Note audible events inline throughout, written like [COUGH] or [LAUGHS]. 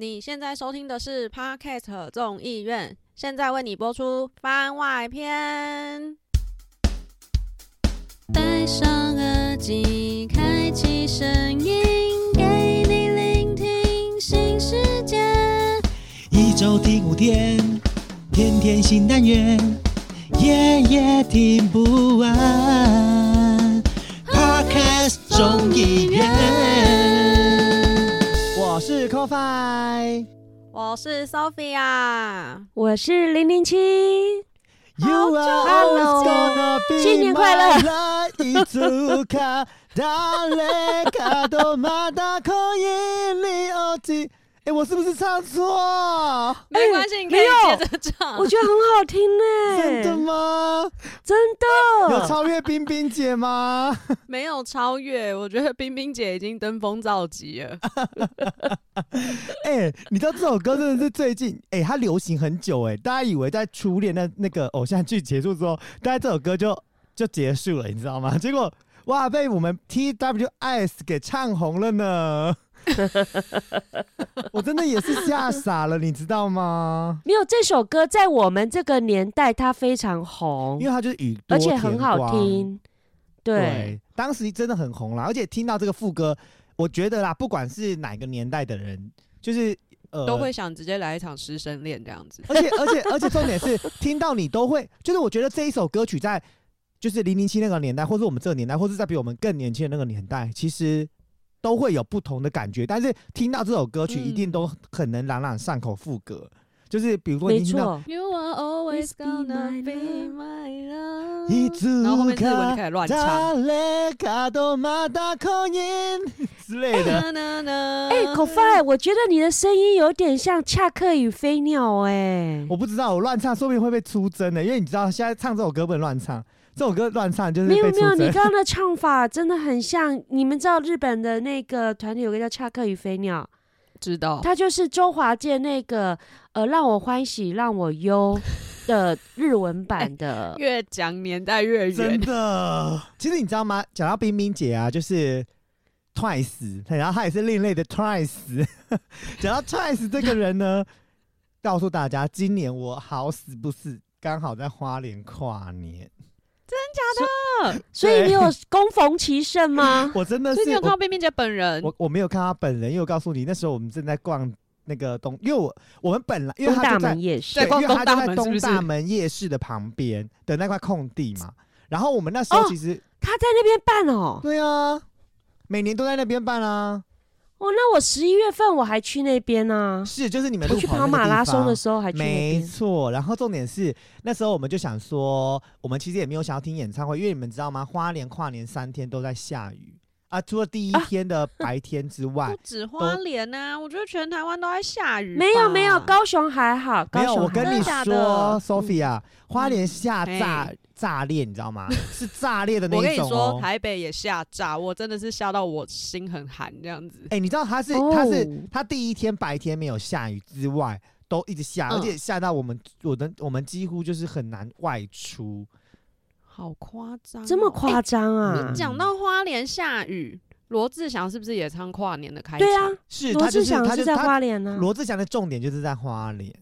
你现在收听的是 Podcast 众议院，现在为你播出番外篇。戴上耳机，开启声音，给你聆听新世界。一周听五天，天天新单元，夜夜听不完。Podcast 众议院，我是 CoFi。我是 Sophia，我是零零七，You are Hello always gonna be 新年快乐my light いつか誰かとまた恋に落ち。哎，我是不是唱错？没关系，你可以没有接着唱。我觉得很好听呢，真的？吗？真有的，超越冰冰姐吗？没有超越，我觉得冰冰姐已经登峰造极了。哎、你知道这首歌真的是最近哎、它流行很久哎、大家以为在初恋那那个偶像剧结束之后，大概这首歌就就结束了，你知道吗？结果哇，被我们 TWS 给唱红了呢！ [LAUGHS] 我真的也是吓傻了，你知道吗？没有这首歌在我们这个年代它非常红因为，它就是雨多而且很好天光。听。对，对，当时真的很红啦，而且听到这个副歌，我觉得啦，不管是哪个年代的人，就是呃，都会想直接来一场师生恋这样子。而且而且而且重点是，听到你都会，就是我觉得这一首歌曲在就是零零七那个年代，或是我们这个年代，或是在比我们更年轻的那个年代，其实都会有不同的感觉。但是听到这首歌曲，嗯一定都很能朗朗上口副歌。就是比如说没你听到错， You are always Always be gonna my be love my love。いつ然后后面日文就か开始乱唱。[LAUGHS] 誰かとまた恋之类的。哎哎，口发，我觉得你的声音有点像恰克与飞鸟，哎，我不知道，我乱唱说不定会被出征的，因为你知道现在唱这首歌不能乱唱， 这首歌乱唱就是没有没有。你刚刚的唱法真的很像。你们知道日本的那个团体有个叫恰克与飞鸟，知道。他就是周华健那个呃让我欢喜让我忧的日文版的。[LAUGHS] 越讲年代越远真。的，其实你知道吗？讲到冰冰姐啊，就是 Twice，然后她也是另类的 Twice。[LAUGHS] 讲到 Twice 这个人呢，[LAUGHS] 告诉大家，今年我好死不死，刚好在花莲跨年，所以你有攻逢其胜吗？[LAUGHS] 我真的所以你有看到冰冰姐本人？我我没有看她本人，因为我告诉你，那时候我们正在逛那个东，因为我我们本来因为东大她就在门夜市因为他就在东大门是不是东大门夜市的旁边的那块空地嘛。然后我们那时候哦其实、他在那边办哦。对啊，每年都在那边办啊。哦，那我十一月份我还去那边呢、是，就是你们我去跑马拉松的时候还去那没。错。然后重点是那时候我们就想说，我们其实也没有想要听演唱会，因为你们知道吗？花莲跨年三天都在下雨啊，除了第一啊天的白天之 [LAUGHS] 外，不止花莲啊，我觉得全台湾都在下雨。没有没有，高雄还好，高没有。雄我跟你说，Sophia，花莲下嗯炸裂，你知道吗？[LAUGHS] 是炸裂的那种我跟你说。台北也下炸，我真的是吓到我心很寒这样子。哎、你知道他是他是哦他第一天白天没有下雨之外，都一直下，嗯而且下到我们我的我们几乎就是很难外出。好夸张哦、这么夸张啊你？讲到花莲下雨，罗志祥是不是也唱跨年的开场？对啊，是罗志祥是在他就他花莲呢、罗志祥的重点就是在花莲，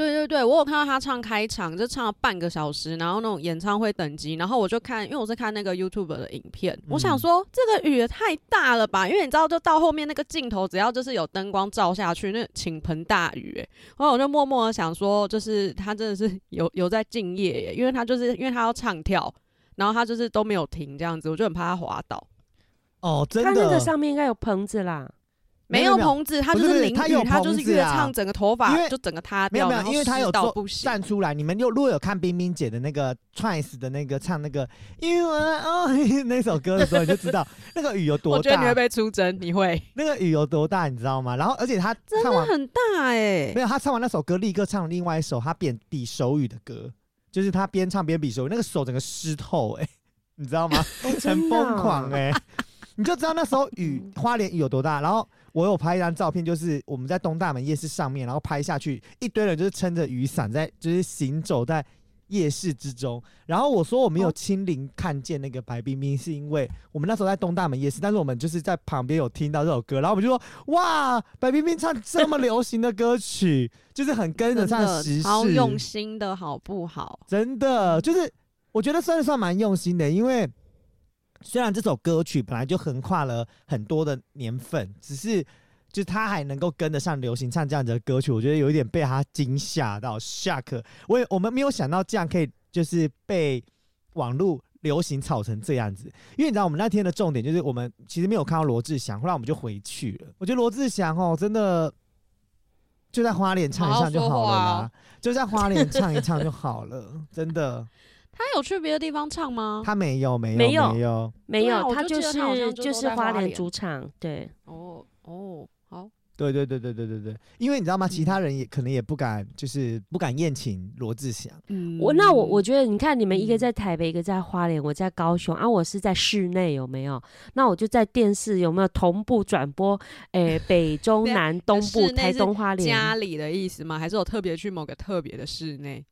对对对，我有看到他唱开场，就唱了半个小时，然后那种演唱会等级，然后我就看，因为我是看那个 YouTube 的影片，我想说这个雨也太大了吧，因为你知道，就到后面那个镜头，只要就是有灯光照下去，那倾盆大雨，哎，然后我就默默的想说，就是他真的是 [LAUGHS] 有有在敬业耶，因为他就是因为他要唱跳，然后他就是都没有停这样子，我就很怕他滑倒。哦，真他那个。上面应该有棚子啦。没没有棚子，他就是是淋雨，他就是越唱，整个头发就整个塌掉，没有没有因为他有做。站出来。你们又如果有看冰冰姐的那个 Twice 的那个唱那个因为哦那首歌的时候，你就知道 [LAUGHS] 那个雨有多大我觉得你会，被出征，你会那个雨有多大，你知道吗？然后而且他真唱完的很大哎、没有，他唱完那首歌，立刻唱另外一首他比比手语的歌，就是他边唱边比手语，那个手整个湿透、哎，你知道吗？哦，很真疯狂哦哎、你就知道那时候雨花莲雨有多大。然后我有拍一张照片，就是我们在东大门夜市上面，然后拍下去，一堆人就是撑着雨伞在，就是行走在夜市之中。然后我说我没有哦亲临看见那个白冰冰，是因为我们那时候在东大门夜市，但是我们就是在旁边有听到这首歌，然后我们就说哇，白冰冰唱这么流行的歌曲，就是很跟得上时好用，心的好不好？真的就是我觉得算是算蛮用心的，因为虽然这首歌曲本来就横跨了很多的年份，只是。就他还能够跟得上流行唱这样子的歌曲，我觉得有一点被他惊吓到 shock。我也我们没有想到这样可以就是被网络流行炒成这样子，因为你知道我们那天的重点就是我们其实没有看到罗志祥，后来我们就回去了。我觉得罗志祥哦，真的就在花莲唱一唱就好了就在花莲唱一唱就好了，真的。他有去别的地方唱吗？他没有没有没有没有，没有，啊他就是就是花莲主场，对，哦哦，好，对对对对对对对，因为你知道吗？其嗯他人也可能也不敢，就是不敢宴请罗志祥。嗯我那我我觉得，你看你们一个嗯在台北，一个在花莲，我在高雄啊，我是在室内有没有？那我就在电视有没有同步转播？诶、[LAUGHS] 北中南东部、台东花莲，家里的意思吗？还是有特别去某个特别的室内？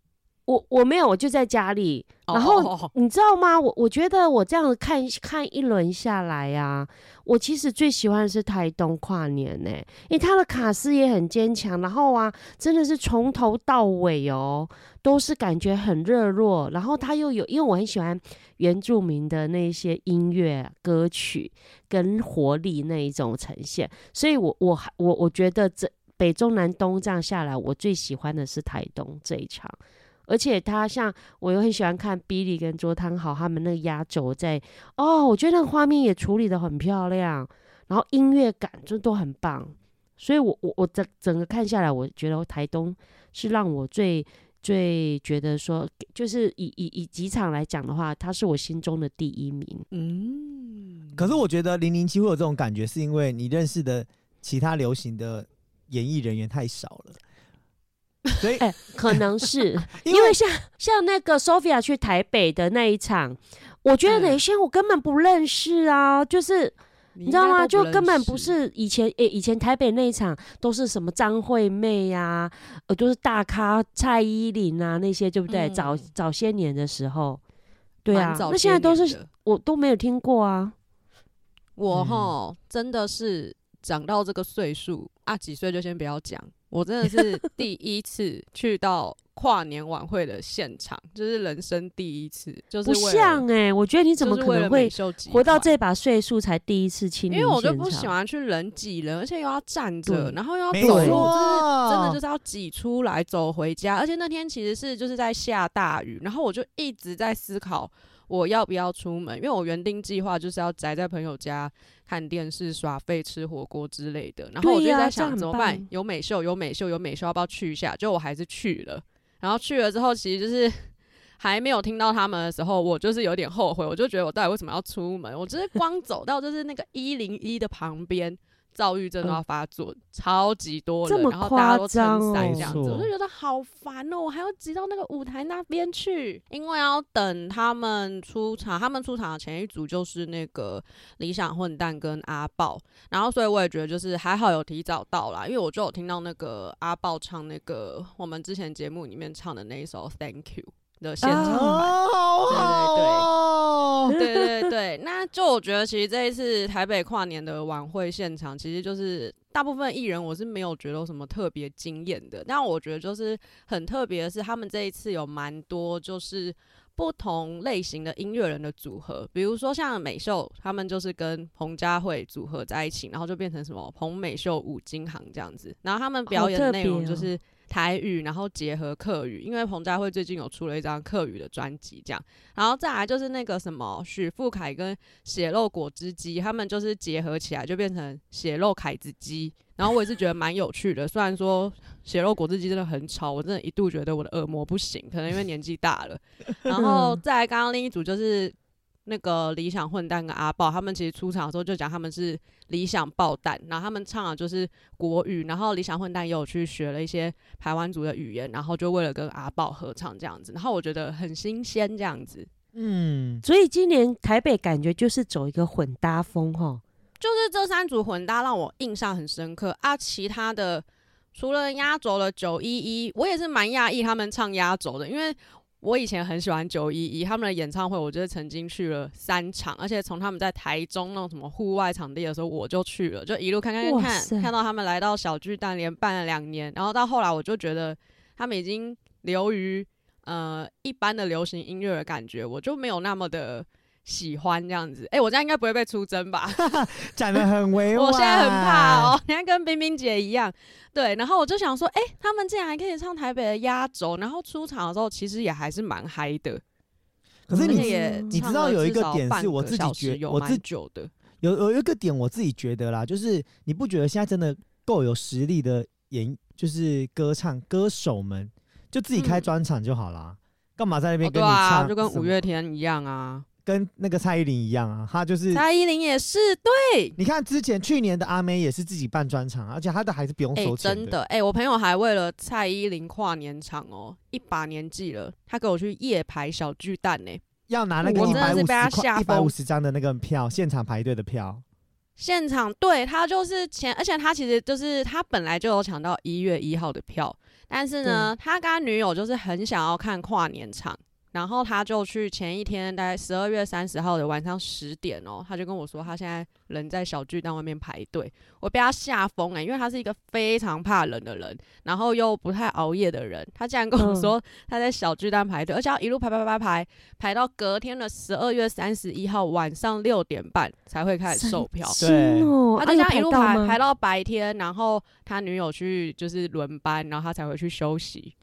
我我没有，我就在家里。然后哦你知道吗？我我觉得我这样看看一轮下来呀、我其实最喜欢的是台东跨年呢、因为他的卡斯也很坚强，然后啊，真的是从头到尾哦，都是感觉很热络，然后他又有，因为我很喜欢原住民的那些音乐歌曲跟活力那一种呈现，所以我我还我我觉得这北中南东这样下来，我最喜欢的是台东这一场。而且他像我又很喜欢看 Billy 跟卓汤豪他们那个压轴在哦，我觉得那个画面也处理的很漂亮，然后音乐感就都很棒，所以我我我整整个看下来，我觉得台东是让我最最觉得说，就是以以以几场来讲的话，他是我心中的第一名。嗯，可是我觉得零零七会有这种感觉，是因为你认识的其他流行的演艺人员太少了，所以哎、可能是 [LAUGHS] 因因为像像那个 Sophia 去台北的那一场，我觉得嗯哪些我根本不认识啊，就是。你你知道吗？就根本不是以前诶、以前台北那一场都是什么张惠妹呀、呃，都是大咖蔡依林啊那些，对不对？早嗯早些年的时候，对啊，那现在都是我都没有听过啊。我嗯哈、真的是长到这个岁数啊，几岁就先不要讲。我真的是 [LAUGHS] 第一次去到跨年晚会的现场，就是人生第一次，就是不像哎、我觉得你怎么可能会美秀集活到这把岁数才第一次亲因为？我就不喜欢去人挤人，而且又要站着，然后又要走路，就是真的就是要挤出来走回家。而且那天其实是就是在下大雨，然后我就一直在思考我要不要出门，因为我原定计划就是要宅在朋友家看电视、耍废、吃火锅之类的。然后我就在想怎么办？有美秀，有美秀，有美秀，要不要去一下？就我还是去了。然后去了之后，其实就是 [LAUGHS] 还没有听到他们的时候，我就是有点后悔，我就觉得我到底为什么要出门？我就是光走到就是那个一零一的旁边，躁郁症都要发作，超级多人，这么然后大家都夸张撑伞哦。这样子，我就觉得好烦哦，我还要挤到那个舞台那边去，因为要等他们出场，他们出场的前一组就是那个理想混蛋跟阿豹，然后所以我也觉得就是还好有提早到啦，因为我就有听到那个阿豹唱那个我们之前节目里面唱的那一首 Thank You 的现场版。哦，好好哦，对对 [LAUGHS] 对，那就我觉得其实这一次台北跨年的晚会现场，其实就是大部分艺人我是没有觉得有什么特别惊艳的，但我觉得就是很特别的是，他们这一次有蛮多就是。不同类型的音乐人的组合，比如说像美秀，他们就是跟彭佳慧组合在一起，然后就变成什么彭美秀五金行这样子。然后他们表演的内容就是台语，然后结合客语，因为彭佳慧最近有出了一张客语的专辑，这样。然后再来就是那个什么许富凯跟血肉果汁机，他们就是结合起来就变成血肉凯子鸡。然后我也是觉得蛮有趣的，虽然说血肉果汁机真的很吵，我真的一度觉得我的耳膜不行，可能因为年纪大了。然后再来刚刚另一组就是那个理想混蛋跟阿豹，他们其实出场的时候就讲他们是理想爆弹，然后他们唱的就是国语，然后理想混蛋也有去学了一些台湾族的语言，然后就为了跟阿豹合唱这样子，然后我觉得很新鲜这样子。嗯，所以今年台北感觉就是走一个混搭风哈。就是这三组混搭让我印象很深刻啊，其他的除了压轴的九一一，我也是蛮讶异他们唱压轴的，因为我以前很喜欢九一一他们的演唱会，我就是曾经去了三场，而且从他们在台中那种什么户外场地的时候，我就去了，就一路看看看看，看到他们来到小巨蛋，连办了两年，然后到后来我就觉得他们已经流于呃一般的流行音乐的感觉，我就没有那么的喜欢这样子。哎、我这样应该不会被出征吧？[LAUGHS] 讲的很委婉。[LAUGHS] 我现在很怕哦，[LAUGHS] 你看跟冰冰姐一样，对，然后我就想说，哎、他们竟然还可以唱台北的压轴，然后出场的时候其实也还是蛮嗨的，可是你也嗯你知道有一个点是我自己觉我自蛮久的，有有一个点我自己觉得啦，就是你不觉得现在真的够有实力的演，就是歌唱歌手们，就自己开嗯专场就好啦，干嘛在那哦边跟你唱？就跟五月，天一样啊，跟那个蔡依林一样啊，她就是。蔡依林也是，对，你看之前去年的阿妹也是自己办专场，而且她的还是不用哎、收钱真的，哎、我朋友还为了蔡依林跨年场哦，一把年纪了，他给我去夜排小巨蛋呢、要拿那个一百五十一百五十张的那个票，现场排队的票。现场对他就是前，而且他其实就是他本来就有抢到一月一号的票，但是呢，他跟他女友就是很想要看跨年场，然后他就去前一天大概十二月三十号的晚上十点哦，他就跟我说他现在人在小巨蛋外面排队，我被他吓疯了，因为他是一个非常怕冷的人，然后又不太熬夜的人，他竟然跟我嗯说他在小巨蛋排队，而且要一路排排排排排到隔天的十二月三十一号晚上六点半才会开始售票。神对经哦，他就这样一路排排到白天，然后他女友去就是轮班，然后他才回去休息。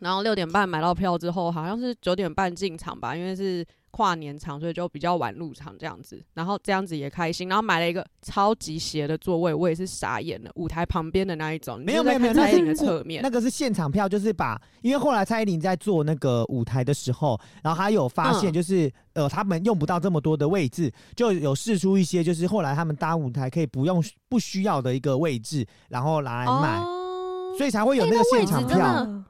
然后六点半买到票之后，好像是九点半进场吧，因为是跨年场，所以就比较晚入场这样子。然后这样子也开心，然后买了一个超级斜的座位，我也是傻眼了，舞台旁边的那一种，你没有没有没有，蔡依林的是侧面那。个是现场票，就是把，因为后来蔡依林在做那个舞台的时候，然后他有发现，嗯就是、呃，他们用不到这么多的位置，就有试出一些，就是后来他们搭舞台可以不用不需要的一个位置，然后拿来卖，哦，所以才会有哎那个现场票。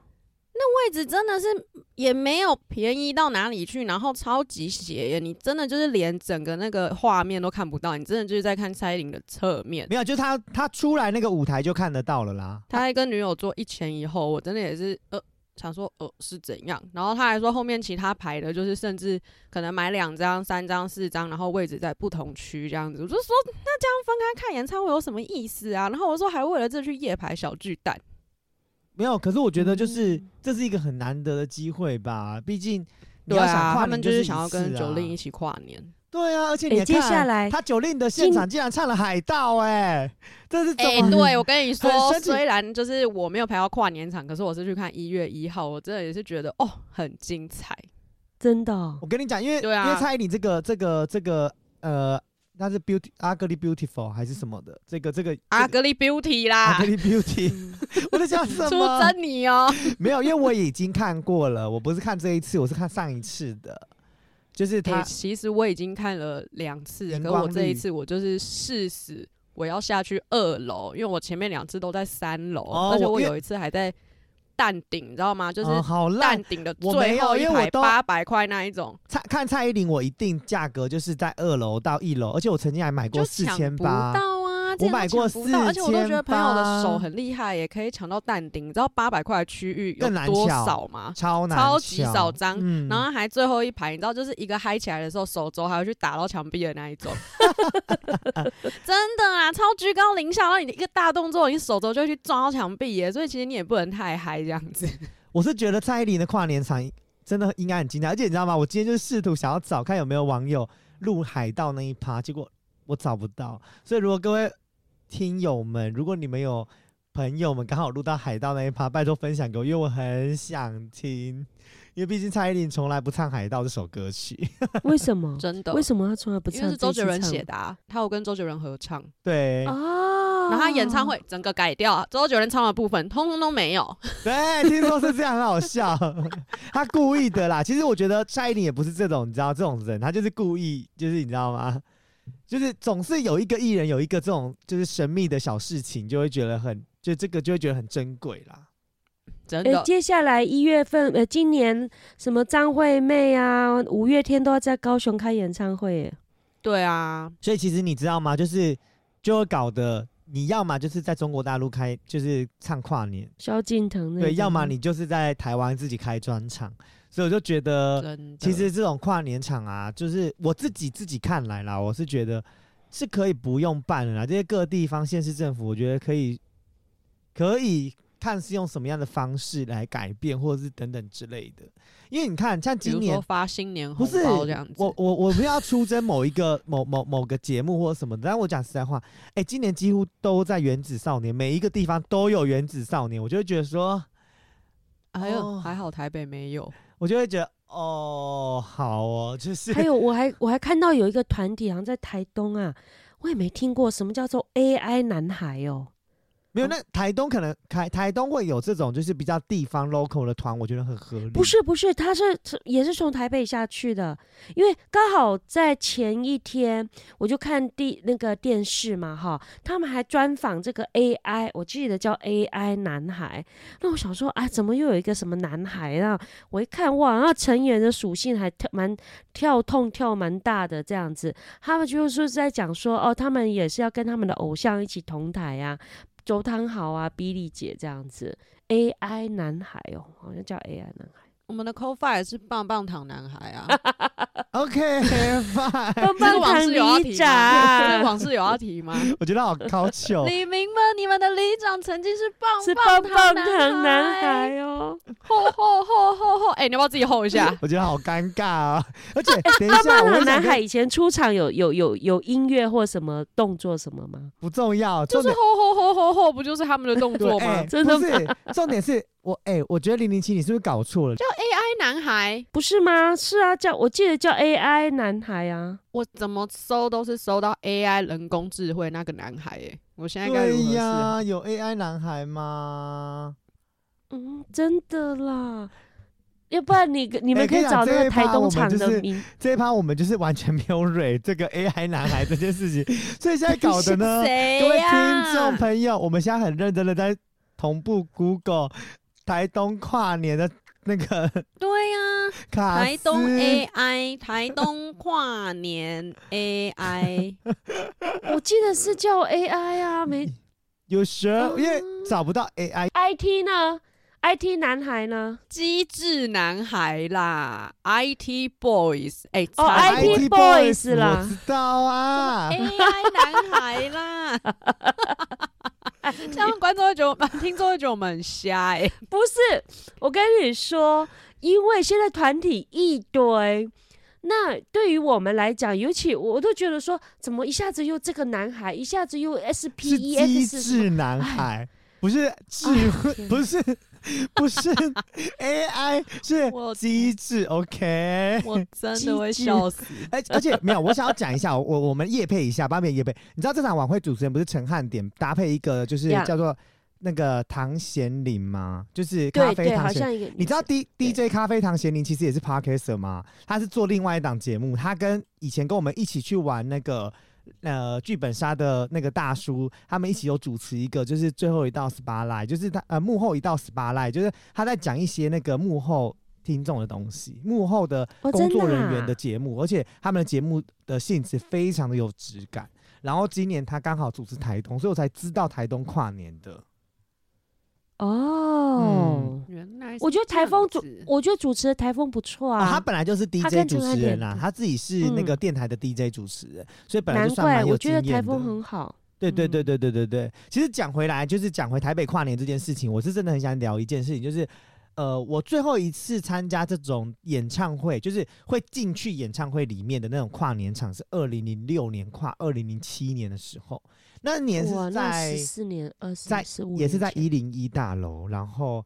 的位置真的是也没有便宜到哪里去，然后超级斜耶！你真的就是连整个那个画面都看不到，你真的就是在看蔡依林的侧面。没有，就是他他出来那个舞台就看得到了啦。他还跟女友坐一前一后，我真的也是呃想说呃是怎样，然后他还说后面其他排的就是甚至可能买两张、三张、四张，然后位置在不同区这样子。我就说那这样分开看演唱会有什么意思啊？然后我说还为了这去夜排小巨蛋。没有，可是我觉得就是、嗯这是一个很难得的机会吧，毕竟你要想对啊，他们跨年就是想要跟九令一起跨年。对啊，而且你接下来他九令的现场竟然唱了海盗、哎，这是怎哎、么？对我跟你说 [LAUGHS] 虽然就是我没有排到跨年场，可是我是去看一月一号，我真的也是觉得哦很精彩。真的哦我跟你讲，因为、对啊因为蔡依林这个这个这个呃，那是 beauty ugly beautiful 还是什么的？这个这个 ugly Beauty 啦，ugly beauty，[LAUGHS] 我在讲什出么？征你哦！[LAUGHS] 没有，因为我已经看过了，我不是看这一次，我是看上一次的，就是哎、他、其实我已经看了两次，可我这一次我就是誓死我要下去二楼，因为我前面两次都在三楼，而且我有一次还在蛋顶，你知道吗？就是哦好烂蛋。顶的我没有最后一排因为我都八百块那一种，蔡看蔡依林，我一定价格就是在二楼到一楼，而且我曾经还买过就四抢不千八。到啊！之前都买过抢不到，而且我都觉得朋友的手很厉害，也可以抢到蛋顶。你知道八百块的区域有多少吗？超难超级少张嗯然后还最后一排，你知道，就是一个嗨起来的时候，手肘还要去打到墙壁的那一种，[LAUGHS] 真的啊，超居高临下，然后你一个大动作，你手肘就会去撞到墙壁耶，所以其实你也不能太嗨这样子。[LAUGHS] 我是觉得蔡依林的跨年场真的应该很精彩，而且你知道吗？我今天就是试图想要找看有没有网友录海盗那一趴，结果我找不到。所以如果各位听友们，如果你们有朋友们刚好录到海盗那一趴，拜托分享给我，因为我很想听。因为毕竟蔡依林从来不唱海盗这首歌曲，为什么？[LAUGHS] 真的，为什么她从来不唱？因为是周杰伦写的啊，他有跟周杰伦合唱，对、哦，然后他演唱会整个改掉，周杰伦唱的部分通通都没有。对，听说是这样，很好笑。[LAUGHS] 他故意的啦。其实我觉得蔡依林也不是这种，你知道这种人，他就是故意，就是你知道吗？就是总是有一个艺人有一个这种就是神秘的小事情，就会觉得很，就这个就会觉得很珍贵啦。哎、真的，接下来一月份，呃，今年什么张惠妹啊、五月天都要在高雄开演唱会耶，对啊，所以其实你知道吗？就是就会搞得你要么就是在中国大陆开，就是唱跨年，萧敬腾那对，要么你就是在台湾自己开专场。所以我就觉得，其实这种跨年场啊，就是我自己自己看来啦，我是觉得是可以不用办了啦。这些各地方县市政府，我觉得可以可以看是用什么样的方式来改变，或者是等等之类的。因为你看，像今年发新年红不是包这样子，我我我不要出征某一个 [LAUGHS] 某某某个节目或者什么的，但我讲实在话，哎、今年几乎都在原子少年，每一个地方都有原子少年，我就会觉得说，还有、哦还好台北没有，我就会觉得哦，好哦，就是还有我还我还看到有一个团体好像在台东啊，我也没听过什么叫做 AI 男孩哦。没有，那台东可能台台东会有这种就是比较地方 local 的团，我觉得很合理。不是不是，他是也是从台北下去的，因为刚好在前一天我就看第那个电视嘛哈，他们还专访这个 AI，我记得叫 AI 男孩。那我想说，啊，怎么又有一个什么男孩啊？我一看哇，那成员的属性还跳蛮跳痛跳蛮大的这样子，他们就是在讲说哦，他们也是要跟他们的偶像一起同台啊。周汤豪啊，比利姐这样子，AI 男孩哦，好像叫 AI 男孩。我们的 c o f i 也是棒棒糖男孩啊，[LAUGHS] OK [LAUGHS] fine，棒棒糖里长个往事有要提吗？[LAUGHS] 我觉得好高糗。李明们，你们的里长曾经是棒是棒棒糖糖男孩，孩哦！哎，你要不要自己吼一下？[LAUGHS] 我觉得好尴尬啊！而且等一棒下，我想跟男孩以前出场有有有有音乐或什么动作什么吗？不重要，就是吼吼吼吼吼，不就是他们的动作吗哎？[LAUGHS] 真的不是重点是我哎、我觉得零零七你是不是搞错了？叫 AI 男孩，不是吗？是啊，叫我记得叫 AI 男孩啊。我怎么搜都是搜到 AI 人工智慧那个男孩，哎，我现在该如对何是好？呀，有 AI 男孩吗？嗯，真的啦。要不然你你们哎可以找那个这一趴我台东场们就是的名，这一趴我们就是完全没有蕊这个 AI 男孩这件事情，[LAUGHS] 所以现在搞的呢，谁各位呀听众朋友，我们现在很认真的在同步 Google 台东跨年的那个对呀，[LAUGHS] 卡台东 AI，台东跨年 AI，[LAUGHS] 我记得是叫 AI 啊，没有蛇因为嗯找不到 AI，IT 呢？IT 男孩呢？机智男孩啦，IT Boys，哎，哦 IT Boys 啦我知道啊。AI 男孩啦，[LAUGHS] 这样观众会觉得，听众会觉得我们很瞎哎、不是，我跟你说，因为现在团体一堆，那对于我们来讲，尤其我都觉得说，怎么一下子又这个男孩，一下子又 S 是 P E 机智男孩，不是智慧，不是不是 [LAUGHS] AI，是机智。OK，我真的会笑死。而而且没有，我想要讲一下，我我们夜配一下，帮别人夜配。你知道这场晚会主持人不是陈汉典搭配一个就是叫做那个唐贤林吗？就是咖啡唐贤。你知道 D DJ 咖啡唐贤林其实也是 Podcaster 吗？他是做另外一档节目，他跟以前跟我们一起去玩那个呃剧本杀的那个大叔，他们一起有主持一个就是最后一道 SPA live，就是他呃幕后一道 SPA live，就是他在讲一些那个幕后。听众的东西，幕后的工作人员的节目，而且他们的节目的性质非常的有质感。然后今年他刚好主持台东，所以我才知道台东跨年的。哦。原来我觉得台风主主，，我觉得主持的台风不错哦，他啊，本来就是 DJ 主持人啦，他自己是那个电台的 DJ 主持人，所以本来就算蛮有怪我觉得经验的。台风很好。对对对对对对对对。其实讲回来，就是讲回台北跨年这件事情，我是真的很想聊一件事情，就是呃，我最后一次参加这种演唱会，就是会进去演唱会里面的那种跨年场，是二零零六年跨二零零七年的时候，那年，是在十四年、二十在十五，也是在一零一大楼，然后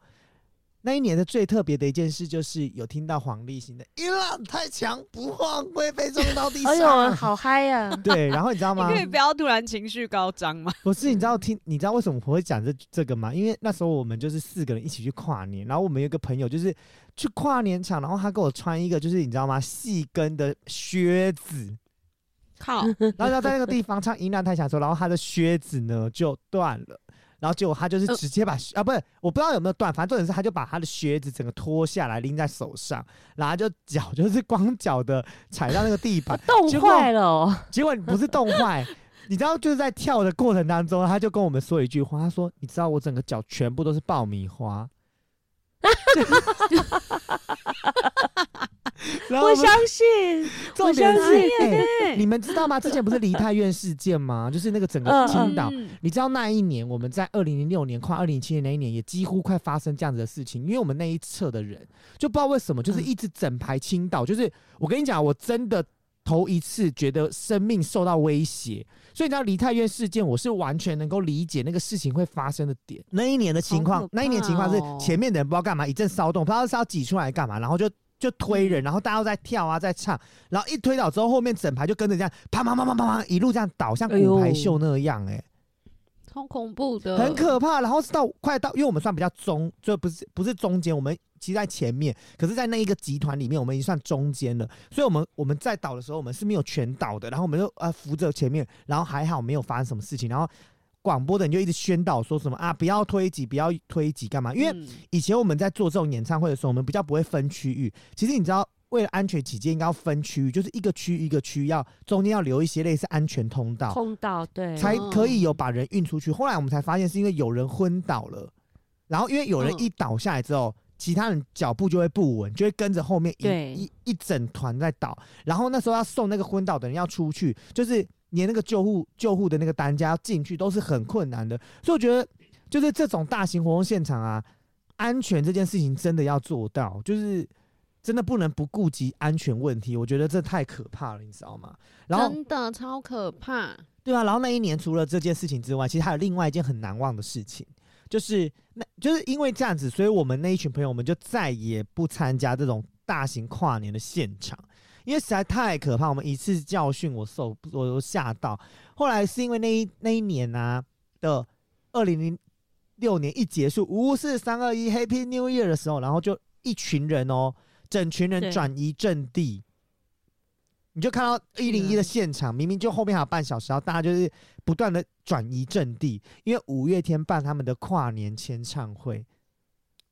那一年的最特别的一件事就是有听到黄立行的“一浪太强，不晃会被撞到地上”。哎呦，好嗨呀！[LAUGHS] 对，然后你知道吗？你可以不要突然情绪高涨吗？[LAUGHS] 不是，你知道听，你知道为什么我会讲这这个吗？因为那时候我们就是四个人一起去跨年，然后我们有一个朋友就是去跨年场，然后他给我穿一个就是你知道吗，细跟的靴子，靠，然后他在那个地方唱《音浪太强》的时候，然后他的靴子呢就断了。然后结果他就是呃直接把、啊，不是，我不知道有没有断，反正重点是他就把他的靴子整个脱下来拎在手上，然后就脚就是光脚的踩到那个地板，[LAUGHS] 冻坏了哦，结果你不是冻坏，[LAUGHS] 你知道就是在跳的过程当中，他就跟我们说一句话，他说：“你知道我整个脚全部都是爆米花。” [LAUGHS] [LAUGHS] 我们相信，我相信，哎你们知道吗？之前不是梨泰院事件吗？[LAUGHS] 就是那个整个嗯青岛，嗯你知道那一年我们在二零零六年跨二零零七年那一年，也几乎快发生这样子的事情，因为我们那一侧的人就不知道为什么，就是嗯一直整排倾倒。就是我跟你讲，我真的头一次觉得生命受到威胁，所以你知道梨泰院事件，我是完全能够理解那个事情会发生的点。那一年的情况那一年情况是前面的人不知道干嘛，一阵骚动，不知道是要挤出来干嘛，然后就。就推人，然后大家都在跳啊，在唱，然后一推倒之后，后面整排就跟着这样，啪啪啪啪啪啪，一路这样倒，像哎呦骨牌秀那样、哎、超恐怖的，很可怕。然后是到快到，因为我们算比较中，就不是不是中间，我们其实在前面，可是，在那一个集团里面，我们已经算中间了。所以，我们我们在倒的时候，我们是没有全倒的，然后我们就呃扶着前面，然后还好没有发生什么事情。然后广播的人就一直宣导说什么啊，不要推挤，不要推挤，干嘛？因为嗯以前我们在做这种演唱会的时候，我们比较不会分区域。其实你知道，为了安全起见，应该要分区域，就是一个区一个区要中间要留一些类似安全通道。通道对，才可以有把人运出去。后来我们才发现是因为有人昏倒了，然后因为有人嗯一倒下来之后，其他人脚步就会不稳，就会跟着后面一一一整团在倒。然后那时候要送那个昏倒的人要出去，就是连那个救护救护的那个担架进去都是很困难的。所以我觉得，就是这种大型活动现场啊，安全这件事情真的要做到，就是。真的不能不顾及安全问题，我觉得这太可怕了，你知道吗？然后真的超可怕。对啊，然后那一年除了这件事情之外，其实还有另外一件很难忘的事情，就是那就是因为这样子，所以我们那一群朋友，我们就再也不参加这种大型跨年的现场，因为实在太可怕。我们一次教训我受我都吓到。后来是因为那一那一年啊的二零零六年一结束，五四三二一 Happy New Year 的时候，然后就一群人哦，整群人转移阵地。你就看到一零一的现场，明明就后面还有半小时，然后大家就是不断的转移阵地，因为五月天办他们的跨年签唱会，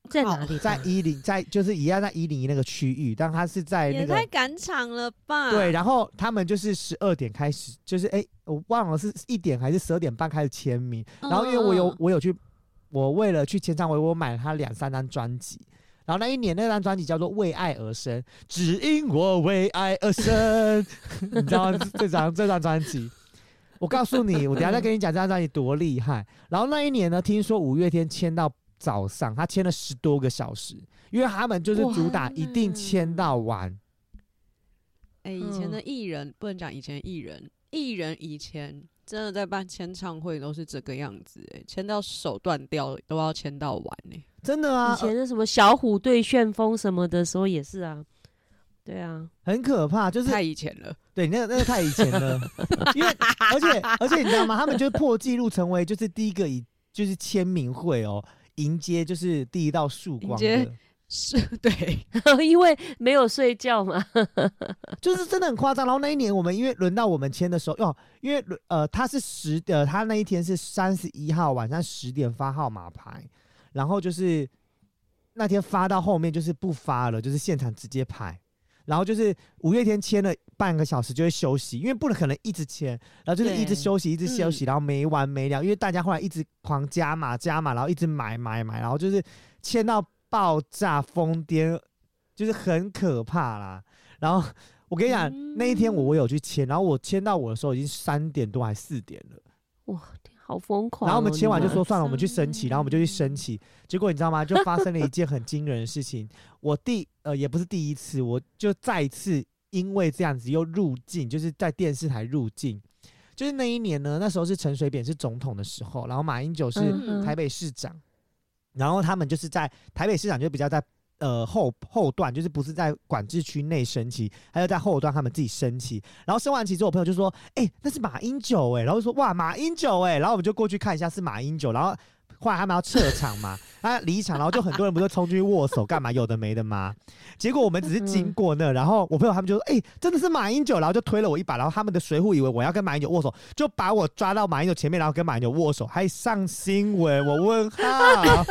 在哪里？在一零在就是一样在一零一那个区域，但他是在那也个太赶场了吧？对，然后他们就是十二点开始，就是哎、我忘了是一点还是十二点半开始签名。然后因为我有嗯我有去，我为了去签唱会，我买了他两三张专辑。然后那一年那张专辑叫做《为爱而生》，只因我为爱而生，[LAUGHS] [LAUGHS] 你知道这张这张专辑？我告诉你，我等下再跟你讲这张专辑多厉害。然后那一年呢，听说五月天签到早上，他签了十多个小时，因为他们就是主打一定签到完。哎、以前嗯的艺人、不能讲以前艺人，艺人以前真的在办签唱会都是这个样子、哎，签到手断掉了都要签到完呢、真的啊以，前的什么小虎队旋风什么的时候也是啊，对啊，很可怕，就是太以前了。对，那个那个太以前了，[LAUGHS] 因为而且而且你知道吗？他们就是破纪录，成为就是第一个以就是签名会哦，迎接就是第一道曙光是 [LAUGHS] 对，因为没有睡觉嘛，[LAUGHS] 就是真的很夸张。然后那一年我们因为轮到我们签的时候，哦，因为轮呃他是十呃他那一天是三十一号晚上十点发号码牌，然后就是那天发到后面就是不发了，就是现场直接排。然后就是五月天签了半个小时就会休息，因为不能可能一直签，然后就是一直休息，一直休息，然后没完没了。因为大家后来一直狂加码加码，然后一直买买买，然后就是签到爆炸疯癫，就是很可怕啦。然后我跟你讲，那一天我我有去签，然后我签到我的时候已经三点多还四点了。哇，好疯狂哦、然后我们签完就说算了，我们去升旗，然后我们就去升旗。结果你知道吗？就发生了一件很惊人的事情。我第呃也不是第一次，我就再一次因为这样子又入境，就是在电视台入境。就是那一年呢，那时候是陈水扁是总统的时候，然后马英九是台北市长，然后他们就是在台北市长就比较在呃后后段，就是不是在管制区内升旗，还有在后段他们自己升旗。然后升完旗之后，我朋友就说：“哎、那是马英九哎、然后就说：“哇，马英九哎、然后我们就过去看一下是马英九，然后。后来他们要撤场嘛，[LAUGHS] 他离场，然后就很多人不是冲进去握手干嘛，有的没的嘛。[LAUGHS] 结果我们只是经过那，然后我朋友他们就说：“哎、真的是马英九。”然后就推了我一把，然后他们的水扈以为我要跟马英九握手，就把我抓到马英九前面，然后跟马英九握手，还上新闻。我问号，[LAUGHS]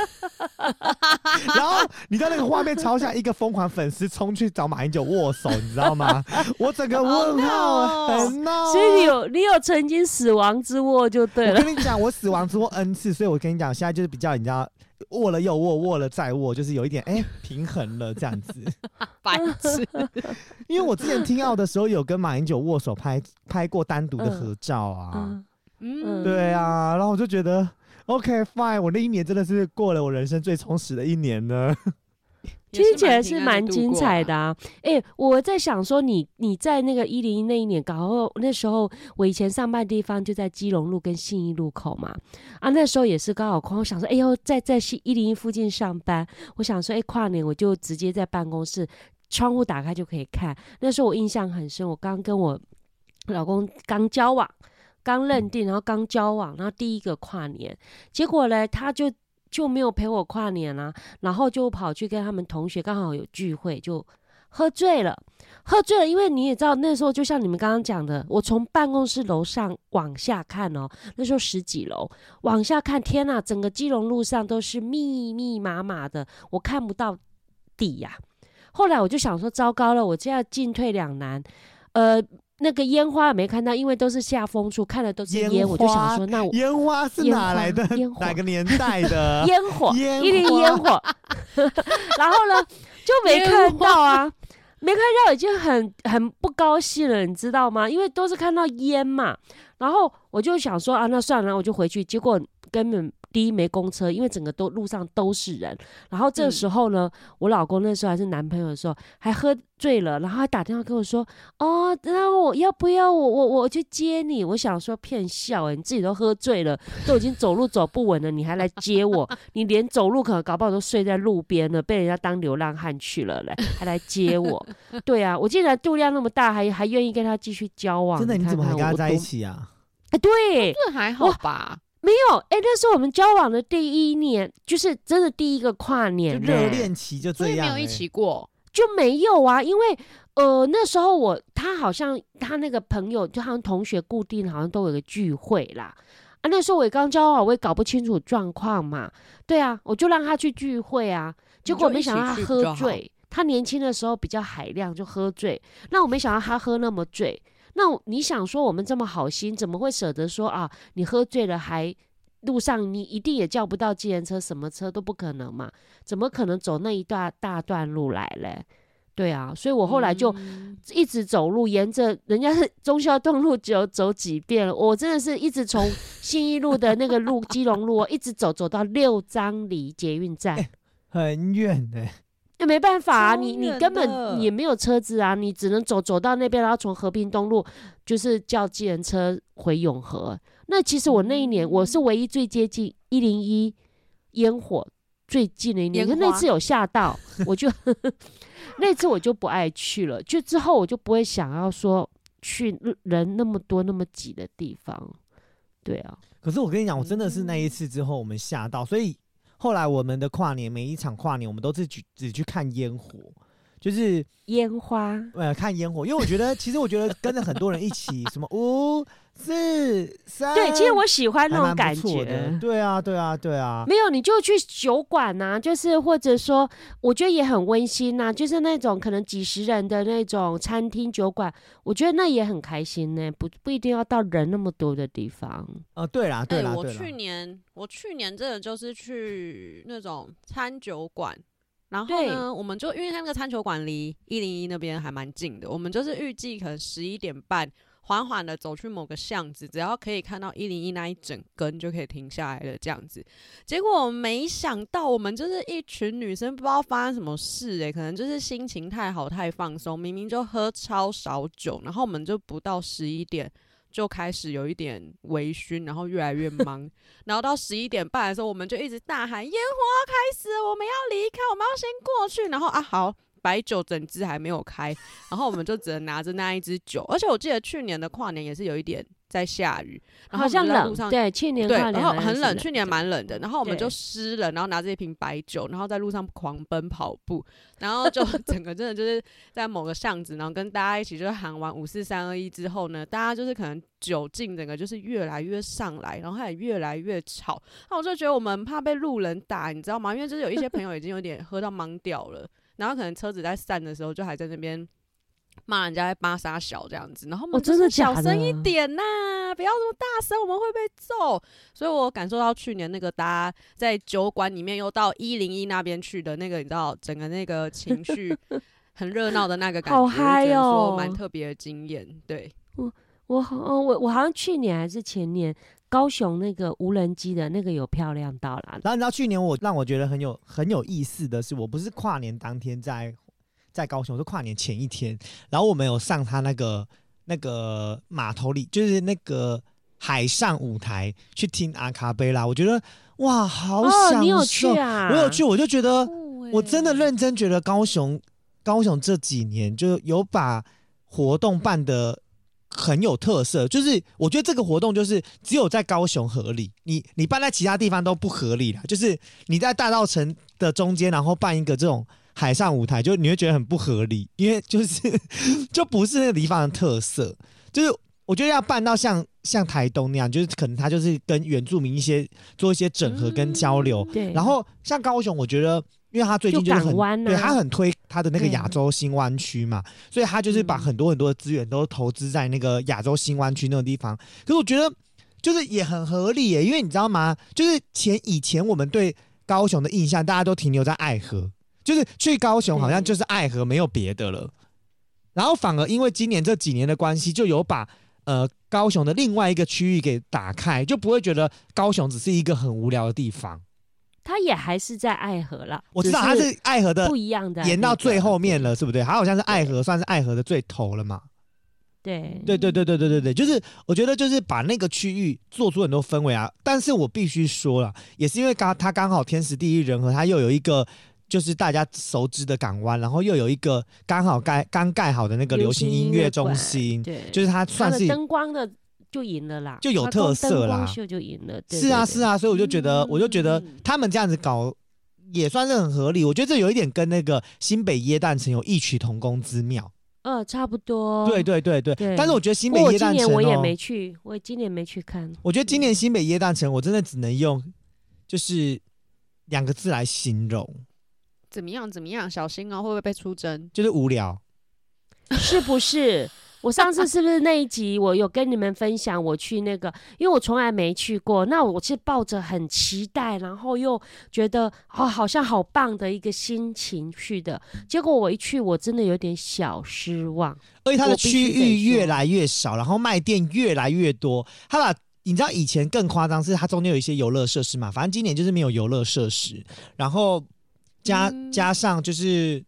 然后你知道那个画面超像一个疯狂粉丝冲去找马英九握手，你知道吗？我整个问号很闹啊。所以你有你有曾经死亡之握就对了。我跟你讲，我死亡之握 n 次，所以我跟你讲，现在就是比较你知道。握了又握，握了再握，就是有一点哎、[LAUGHS] 平衡了这样子。[LAUGHS] 白痴，[LAUGHS] 因为我之前听到的时候，有跟马英九握手拍拍过单独的合照啊。嗯，嗯，对啊，然后我就觉得 OK fine，我那一年真的是过了我人生最充实的一年呢。也听起来是蛮精彩的啊。啊！哎、我在想说你，你在那个一零一那一年，搞后那时候我以前上班地方就在基隆路跟信义路口嘛，啊，那时候也是刚好空，我想说，哎呦，在在一零一附近上班，我想说，哎、跨年我就直接在办公室，窗户打开就可以看。那时候我印象很深，我刚跟我老公刚交往。刚认定，然后刚交往，然后第一个跨年，结果呢，他就就没有陪我跨年啦、然后就跑去跟他们同学刚好有聚会，就喝醉了，喝醉了。因为你也知道，那时候就像你们刚刚讲的，我从办公室楼上往下看哦，那时候十几楼往下看，天呐，整个基隆路上都是密密麻麻的，我看不到底呀、后来我就想说，糟糕了，我这样进退两难，呃。那个烟花也没看到，因为都是下风处，看的都是烟烟，我就想说，那我烟花是哪来的烟？火哪个年代的？[LAUGHS] 烟火，一零烟火，[LAUGHS] 然后呢就没看到啊，没看到已经很很不高兴了，你知道吗？因为都是看到烟嘛，然后我就想说啊，那算了，我就回去，结果根本。第一没公车，因为整个都路上都是人。然后这嗯时候呢，我老公那时候还是男朋友的时候，还喝醉了，然后还打电话跟我说：“哦，那我要不要我我我去接你？”我想说骗笑哎、你自己都喝醉了，都已经走路走不稳了，你还来接我？[LAUGHS] 你连走路可能搞不好都睡在路边了，被人家当流浪汉去了嘞，还来接我？对啊，我竟然度量那么大，还还愿意跟他继续交往，真的，你看怎么还跟他在一？起啊？哎，对，这还好吧？没有，哎，那是我们交往的第一年，就是真的第一个跨就年，热恋期就这样、欸，所以没有一起过，就没有啊，因为呃那时候我他好像他那个朋友就好像同学固定好像都有个聚会啦。啊，那时候我也刚交往，我也搞不清楚状况嘛。对啊，我就让他去聚会啊，结果没想到他喝醉。他年轻的时候比较海量，就喝醉。那我没想到他喝那么醉。那你想说我们这么好心，怎么会舍得说啊？你喝醉了还路上你一定也叫不到计程车，什么车都不可能嘛？怎么可能走那一段大段路来嘞？对啊，所以我后来就嗯一直走路，沿着人家是忠孝东路只有走几遍了，我真的是一直从 [LAUGHS] 信义路的那个路基隆路，一直走走到六张犁捷运站。哎很远哎、那没办法啊，你你根本也没有车子啊，你只能走走到那边，然后从和平东路就是叫计程车回永和。那其实我那一年、我是唯一最接近一零一烟火最近的一年，可那次有吓到，我就 [LAUGHS] 那次我就不爱去了，就之后我就不会想要说去人那么多那么挤的地方。对啊，可是我跟你讲，我真的是那一次之后，我们吓到，所以后来我们的跨年每一场跨年，我们都是只只去看烟火，就是烟花。呃看烟火，因为我觉得 [LAUGHS] 其实我觉得跟着很多人一起，[LAUGHS] 什么五四三，对，其实我喜欢那种感觉。对啊，对啊，对啊，没有，你就去酒馆呐、就是或者说，我觉得也很温馨呐、就是那种可能几十人的那种餐厅酒馆，我觉得那也很开心呢、不不一定要到人那么多的地方。呃，对啦，对啦，哎我对啦。去，年我去年真的就是去那种餐酒馆，然后呢，我们就因为它那个餐球馆离一零一那边还蛮近的，我们就是预计可能十一点半缓缓的走去某个巷子，只要可以看到一零一那一整根就可以停下来了这样子。结果我没想到，我们就是一群女生，不知道发生什么事诶、可能就是心情太好太放松，明明就喝超少酒，然后我们就不到十一点。就开始有一点微醺，然后越来越忙，然后到十一点半的时候，我们就一直大喊烟火开始，我们要离开，我们要先过去。然后啊，好，白酒整支还没有开，然后我们就只能拿着那一支酒。而且我记得去年的跨年也是有一点在下雨，然后我们好像冷，就在路上对，去年对，然后很冷，去年蛮冷的，然后我们就湿了，然后拿着一瓶白酒，然后在路上狂奔跑步，然后就 [LAUGHS] 整个真的就是在某个巷子，然后跟大家一起就是喊完五四三二一之后呢，大家就是可能酒劲整个就是越来越上来，然后它也越来越吵，那我就觉得我们怕被路人打，你知道吗？因为就是有一些朋友已经有点喝到懵掉了，然后可能车子在散的时候就还在那边。骂人家在巴沙小这样子，然后我真的小声一点呐、不要那么大声，我们会被揍。所以我感受到去年那个大家在酒馆里面又到一零一那边去的那个，你知道整个那个情绪 [LAUGHS] 很热闹的那个感觉，好我觉得嗨说哦蛮特别的经验。对，我好，哦我我好像去年还是前年，高雄那个无人机的那个有漂亮到啦。然后你知道去年我让我觉得很有很有意思的是，我不是跨年当天在在高雄，是跨年前一天，然后我们有上他那个那个码头里，就是那个海上舞台去听阿卡贝拉，我觉得哇，好哦，享你有受，去啊？我有去，我就觉得欸我真的认真觉得高雄高雄这几年就有把活动办的很有特色，就是我觉得这个活动就是只有在高雄合理，你你办在其他地方都不合理了。就是你在大道城的中间，然后办一个这种海上舞台，就你会觉得很不合理，因为就是 [LAUGHS] 就不是那个地方的特色，就是。我觉得要办到像像台东那样，就是可能他就是跟原住民一些做一些整合跟交流，对，然后像高雄，我觉得，因为他最近就是很对他很推他的那个亚洲新湾区嘛，所以他就是把嗯很多很多的资源都投资在那个亚洲新湾区那个地方。可是我觉得就是也很合理耶，因为你知道吗？就是前以前我们对高雄的印象，大家都停留在爱河，就是去高雄好像就是爱河，没有别的了。然后反而因为今年这几年的关系，就有把呃高雄的另外一个区域给打开，就不会觉得高雄只是一个很无聊的地方。他也还是在爱河啦。我知道他是爱河的不一样的，延到最后面。了，是不对？他好像是爱河，算是爱河的最头了嘛。对对对对对对对对，就是我觉得就是把那个区域做出很多氛围啊。但是我必须说了，也是因为刚他刚好天时地利人和，他又有一个就是大家熟知的港湾，然后又有一个刚好盖刚盖好的那个流行音乐中心，对，就是它算是灯光的就赢了啦，就有特色啦秀就赢了。对是啊是啊，所以我就觉得，我就觉得嗯他们这样子搞也算是很合理。我觉得这有一点跟那个新北耶诞城有异曲同工之妙。呃，差不多。对对对对，对但是我觉得新北耶诞城、哦，年我也没去，我今年没去看。我觉得今年新北耶诞城，我真的只能用就是两个字来形容，怎么样？怎么样？小心哦，会不会被出征？就是无聊。是不是？[LAUGHS] 我上次是不是那一集我有跟你们分享我去那个，因为我从来没去过，那我是抱着很期待，然后又觉得哦好像好棒的一个心情去的，结果我一去我真的有点小失望。而且它的区域越来越少，然后卖店越来越多。它把你知道以前更夸张是它中间有一些游乐设施嘛，反正今年就是没有游乐设施，然后加、嗯加上就是。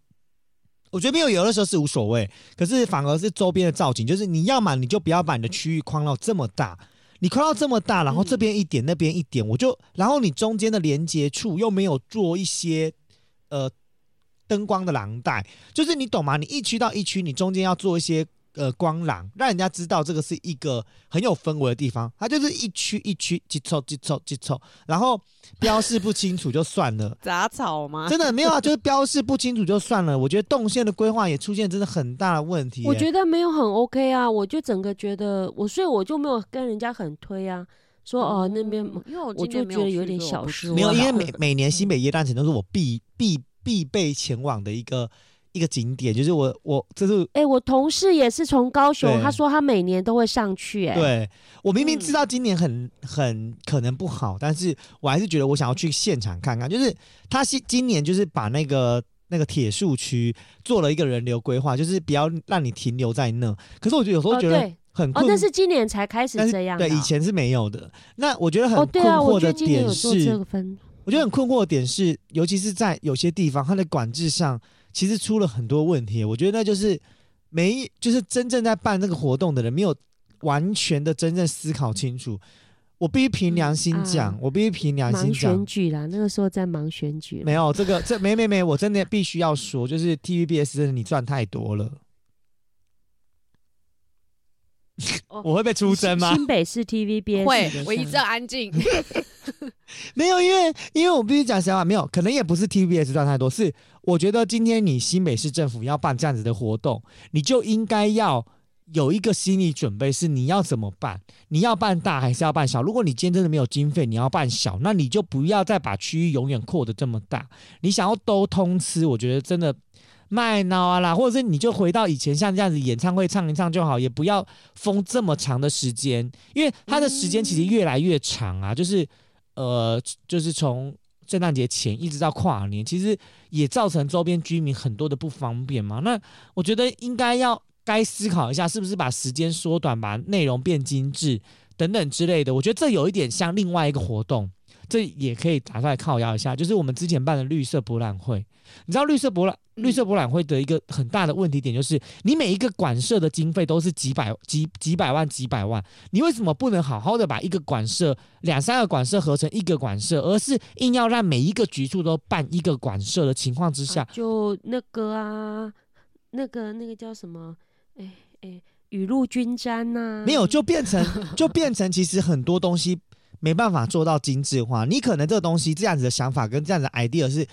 我觉得没有有的时候是无所谓，可是反而是周边的造景，就是你要么你就不要把你的区域框到这么大，你框到这么大，然后这边一点、那边一点，我就，然后你中间的连接处又没有做一些呃灯光的廊带，就是你懂吗？你一区到一区，你中间要做一些呃光廊，让人家知道这个是一个很有氛围的地方。它就是一区一区急凑急凑急凑，然后标示不清楚就算了。[LAUGHS] 杂草吗？真的没有啊，就是标示不清楚就算了。我觉得动线的规划也出现真的很大的问题耶。我觉得没有很 OK 啊，我就整个觉得我，所以我就没有跟人家很推啊，说哦、那边嗯因为我我就觉得有点小失望没有，因为每 [LAUGHS] 每年新北耶诞城都是我必必必备前往的一个一个景点，就是我我这是哎、我同事也是从高雄，他说他每年都会上去、哎，对我明明嗯知道今年很很可能不好，但是我还是觉得我想要去现场看看。就是他今今年就是把那个那个铁树区做了一个人流规划，就是不要让你停留在那。可是我觉得有时候哦觉得很困，那是今年才开始这样啊、对以前是没有的。那我觉得很哦，困惑的点是，我觉得很困惑的点是，尤其是在有些地方，它的管制上其实出了很多问题。我觉得那就是没，就是真正在办这个活动的人没有完全的真正思考清楚。我必须凭良心嗯讲，啊我必须凭良心讲选，举啦，那个时候在忙选举。没有这个这没没没，我真的必须要说，就是 TVBS 真的你赚太多了。哦 [LAUGHS] 我会被出征吗？新北市 TVBS 会我一阵安静。没有，因为因为我必须讲实话，没有，可能也不是 TVBS 赚太多，是我觉得今天你新北市政府要办这样子的活动，你就应该要有一个心理准备，是你要怎么办？你要办大还是要办小？如果你今天真的没有经费，你要办小，那你就不要再把区域永远扩得这么大。你想要都通吃，我觉得真的。卖闹啊啦，或者是你就回到以前像这样子演唱会唱一唱就好，也不要封这么长的时间，因为它的时间其实越来越长啊，就是呃，就是从圣诞节前一直到跨年，其实也造成周边居民很多的不方便嘛。那我觉得应该要该思考一下，是不是把时间缩短，把内容变精致等等之类的。我觉得这有一点像另外一个活动，这也可以拿出来靠摇一下，就是我们之前办的绿色博览会。你知道绿色博览绿色博览会的一个很大的问题点就是，你每一个馆舍的经费都是几百几几百万几百万，你为什么不能好好的把一个馆舍两三个馆舍合成一个馆舍，而是硬要让每一个局处都办一个馆舍的情况之下啊，就那个啊，那个那个叫什么？哎哎，雨露均沾呐、没有就变成就变成其实很多东西没办法做到精致化。你可能这个东西这样子的想法跟这样子 idea 是。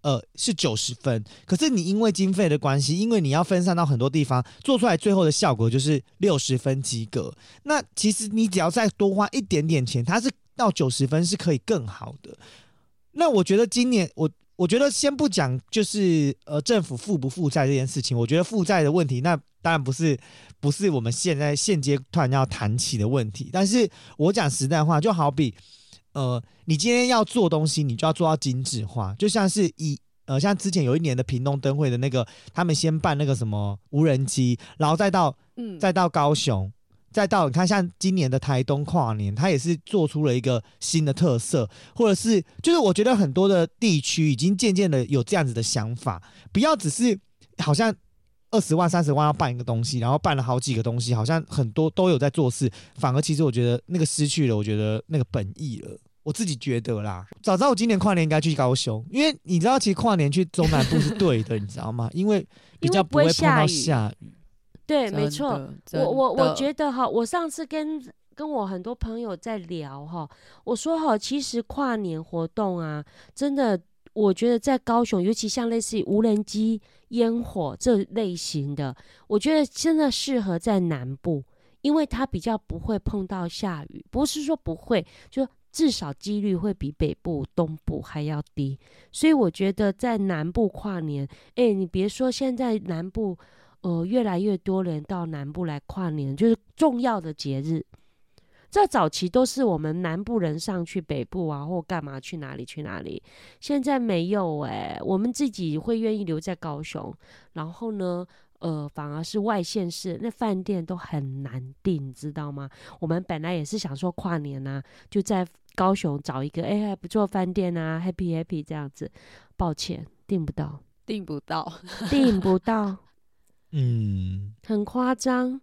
呃，是九十分，可是你因为经费的关系，因为你要分散到很多地方，做出来最后的效果就是六十分及格。那其实你只要再多花一点点钱，它是到九十分是可以更好的。那我觉得今年我我觉得先不讲就是呃政府负不负债这件事情，我觉得负债的问题那当然不是不是我们现在现阶段要谈起的问题。但是我讲实在话，就好比呃你今天要做东西，你就要做到精致化，就像是以呃像之前有一年的屏东灯会的那个，他们先办那个什么无人机，然后再到嗯，再到高雄，再到你看像今年的台东跨年，它也是做出了一个新的特色，或者是就是我觉得很多的地区已经渐渐的有这样子的想法，不要只是好像二十万、三十万要办一个东西，然后办了好几个东西，好像很多都有在做事，反而其实我觉得那个失去了，我觉得那个本意了。我自己觉得啦，早知道我今年跨年应该去高雄，因为你知道，其实跨年去中南部是对的，你知道吗？因为比较不会会碰到下雨。对，没错。我我我觉得哈，我上次跟跟我很多朋友在聊哈，我说哈，其实跨年活动啊，真的，我觉得在高雄，尤其像类似于无人机、烟火这类型的，我觉得真的适合在南部，因为它比较不会碰到下雨，不是说不会，就至少几率会比北部、东部还要低，所以我觉得在南部跨年，哎，你别说现在南部。呃，越来越多人到南部来跨年，就是重要的节日。在早期都是我们南部人上去北部啊，或干嘛去哪里去哪里。现在没有哎、我们自己会愿意留在高雄，然后呢，呃，反而是外县市那饭店都很难订，知道吗？我们本来也是想说跨年啊，就在高雄找一个哎、还不错饭店啊，happy happy 这样子。抱歉，订不到，订不到，订不到。嗯，很夸张，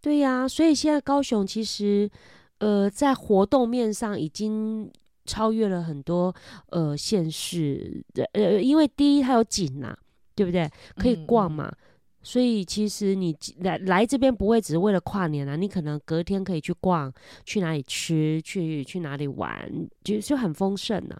对呀、所以现在高雄其实，呃，在活动面上已经超越了很多呃县市的，呃，因为第一它有景呐、对不对？可以逛嗯嘛，所以其实你来来这边不会只是为了跨年啊，你可能隔天可以去逛，去哪里吃，去去哪里玩，就就很丰盛呢、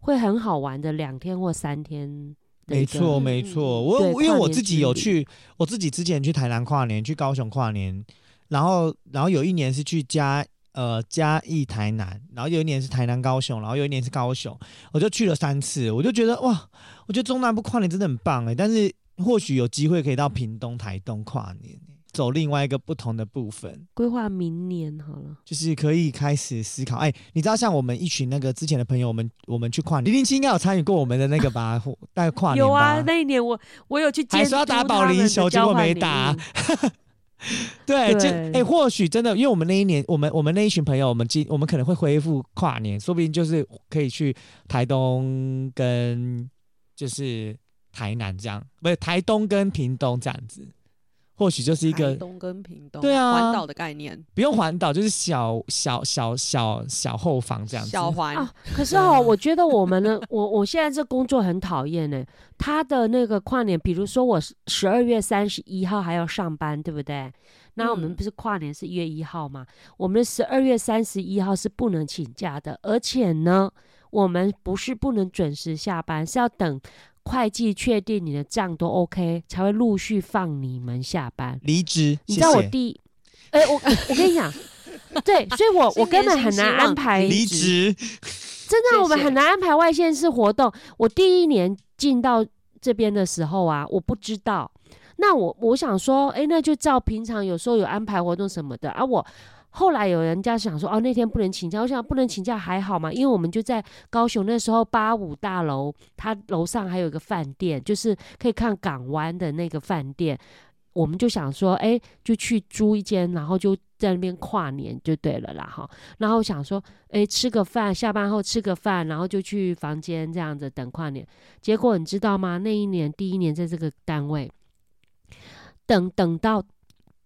会很好玩的两天或三天。没错，嗯没错。嗯我因为我自己有去，我自己之前去台南跨年，去高雄跨年，然后然后有一年是去嘉呃嘉义台南，然后有一年是台南高雄，然后有一年是高雄，我就去了三次，我就觉得哇，我觉得中南部跨年真的很棒哎，但是或许有机会可以到屏东、台东跨年，走另外一个不同的部分。规划明年好了。就是可以开始思考，哎、你知道像我们一群那个之前的朋友，我们我们去跨年，零零七应该有参与过我们的那个吧，[LAUGHS] 或带跨年有啊，那一年我我有去监还说要打保龄球，结果没打 [LAUGHS] 物。对，就对哎、或许真的，因为我们那一年，我们我们那一群朋友，我们今我们可能会恢复跨年，说不定就是可以去台东跟就是台南这样，不是台东跟屏东这样子。或许就是一台个东跟屏东，对啊环岛的概念，不用环岛，就是小小小小小后房这样子。小环啊，可是哦，我觉得我们呢，[LAUGHS] 我我现在这工作很讨厌呢。他的那个跨年，比如说我十二月三十一号还要上班，对不对？那我们嗯不是跨年是一月一号吗？我们十二月三十一号是不能请假的，而且呢，我们不是不能准时下班，是要等会计确定你的账都 OK 才会陆续放你们下班。离职，你知道我。第一，哎、我我跟你讲，对，所以我我根本很难安排离职，真的，我们很难安排外线式活动。我第一年进到这边的时候啊，我不知道。那我我想说，哎，那就照平常有时候有安排活动什么的啊。我后来有人家想说，哦，那天不能请假。我想不能请假还好嘛，因为我们就在高雄那时候八五大楼，它楼上还有一个饭店，就是可以看港湾的那个饭店。我们就想说，哎，就去租一间，然后就在那边跨年就对了啦，哈。然后想说，哎，吃个饭，下班后吃个饭，然后就去房间这样子等跨年。结果你知道吗？那一年第一年在这个单位，等等到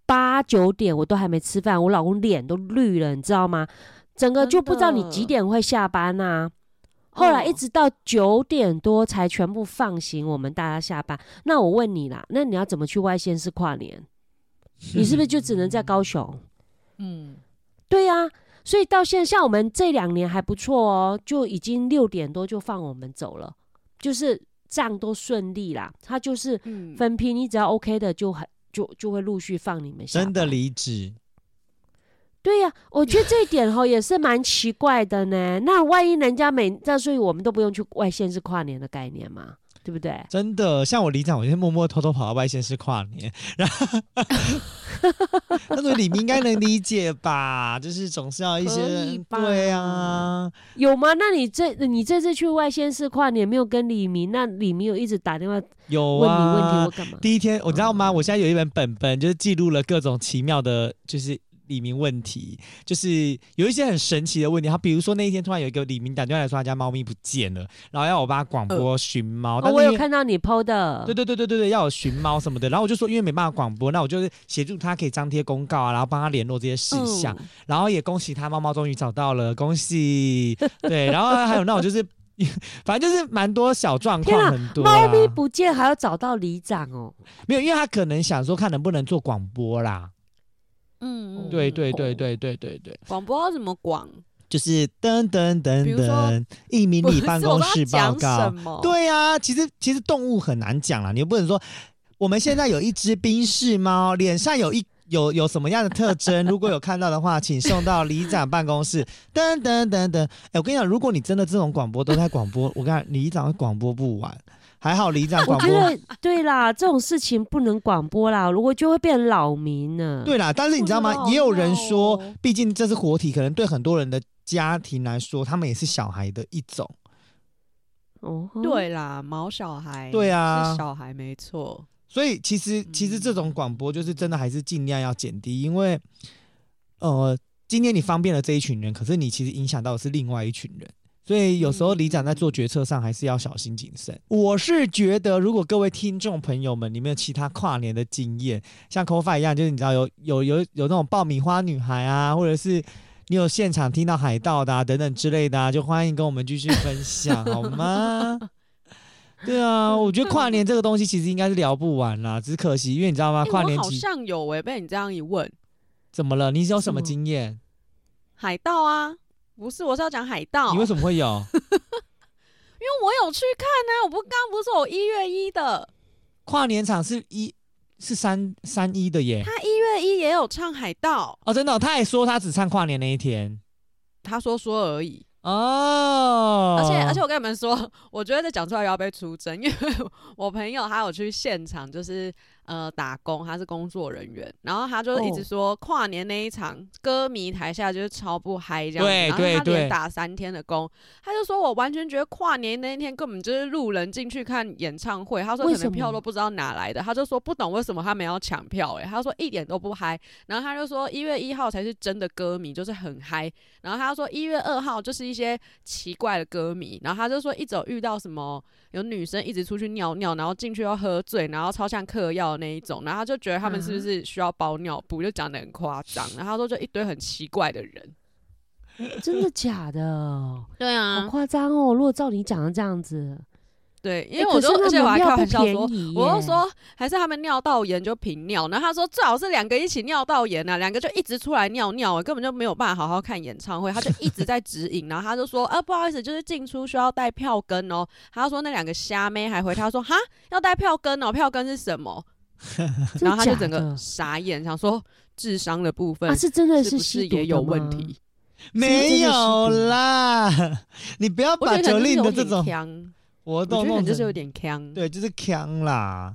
八九点，我都还没吃饭，我老公脸都绿了，你知道吗？整个就不知道你几点会下班呐、后来一哦直到九点多才全部放行，我们大家下班。那我问你啦，那你要怎么去外县市跨年？你是不是就只能在 [LAUGHS] 高雄？嗯，对呀、所以到现在，像我们这两年还不错哦，就已经六点多就放我们走了，就是账都顺利啦。他就是嗯分批，你只要 OK 的就很就就会陆续放你们下。真的离职。对呀、我觉得这一点哈也是蛮奇怪的呢。那万一人家每那所以我们都不用去外县市跨年的概念嘛，对不对？真的，像我里长，我就默默偷偷跑到外县市跨年，[LAUGHS] 然后 [LAUGHS] 那个李明应该能理解吧？就是总是要一些对啊，有吗？那你这你这次去外县市跨年没有跟李明？那李明有一直打电话有问你问题啊或。干嘛？第一天我知道吗？我现在有一本本本，就是记录了各种奇妙的，就是。李明问题就是有一些很神奇的问题，他比如说那一天突然有一个李明打电话来说他家猫咪不见了，然后要我帮他广播寻猫，哦，我有看到你 PO 的，对对对对对对，要我寻猫什么的。然后我就说，因为没办法广播，那我就是协助他可以张贴公告啊，然后帮他联络这些事项，嗯然后也恭喜他猫猫终于找到了，恭喜。对，然后还有那种就是，[LAUGHS] 反正就是蛮多小状况，很多啦。猫咪不见还要找到里长哦。没有，因为他可能想说看能不能做广播啦。嗯，对嗯对对对对对对，广播要怎么广？就是噔噔噔噔，一名不是里办公室报告？对啊、其实其实动物很难讲啦，你又不能说我们现在有一只冰室猫，脸上有一有有什么样的特征，如果有看到的话，请送到里长办公室。噔噔噔噔，哎、我跟你讲，如果你真的这种广播都在广播，我跟你讲，里长会广播不完。还好里长我广播。觉得对啦，这种事情不能广播啦，如果就会变扰民了。对啦，但是你知道吗？也有人闹说哦，毕竟这是活体，可能对很多人的家庭来说，他们也是小孩的一种。哦，对啦，毛小孩，对啊是小孩没错。所以其实其实这种广播就是真的还是尽量要减低，因为呃，今天你方便了这一群人，可是你其实影响到的是另外一群人。所以有时候里长在做决策上还是要小心谨慎。我是觉得，如果各位听众朋友们，你们有其他跨年的经验，像 c o f i 一样，就是你知道有有有有那种爆米花女孩啊，或者是你有现场听到海盗的啊等等之类的啊，就欢迎跟我们继续分享，好吗？[LAUGHS] 对啊，我觉得跨年这个东西其实应该是聊不完啦，只是可惜，因为你知道吗？欸跨年好像有诶、被你这样一问，怎么了？你有什么经验？海盗啊，不是，我是要讲海盗。你为什么会有？[LAUGHS] 因为我有去看呢、我不刚刚不是说我一月一的，跨年场是一是三三一的耶。他一月一也有唱海盗，哦，真的哦、他还说他只唱跨年那一天他说说而已。哦。而且而且我跟你们说，我觉得这讲出来又要被出征，因为我朋友他有去现场，就是呃打工，他是工作人员，然后他就一直哦。说跨年那一场歌迷台下就是超不嗨这样子，然后他连打三天的工，他就说我完全觉得跨年那一天根本就是路人进去看演唱会，他说可能票都不知道哪来的，他就说不懂为什么他们要抢票、欸，他说一点都不嗨，然后他就说一月一号才是真的歌迷，就是很嗨，然后他说一月二号就是一些奇怪的歌迷，然后他就说一直有遇到什么有女生一直出去尿尿，然后进去要喝醉，然后超像嗑药那一种，然后他就觉得他们是不是需要包尿布，就讲的很夸张，然后他说就一堆很奇怪的人。[LAUGHS] 真的假的？对啊好啊，夸张哦！如果照你讲的这样子，对，因欸为我就、而且我还开玩笑说，我就说还是他们尿道炎就频尿，然后他说最好是两个一起尿道炎啊，两个就一直出来尿尿，根本就没有办法好好看演唱会，他就一直在指引，[LAUGHS] 然后他就说啊不好意思，就是进出需要带票根哦，他说那两个虾妹还回他说哈要带票根哦，票根是什么？[LAUGHS] 然后他就整个傻眼，想说智商的部分啊，是真的是是也有问？题？没有啦，[LAUGHS] 你不要把九令的这种我觉得可动弄就是有点呛，对，就是强啦。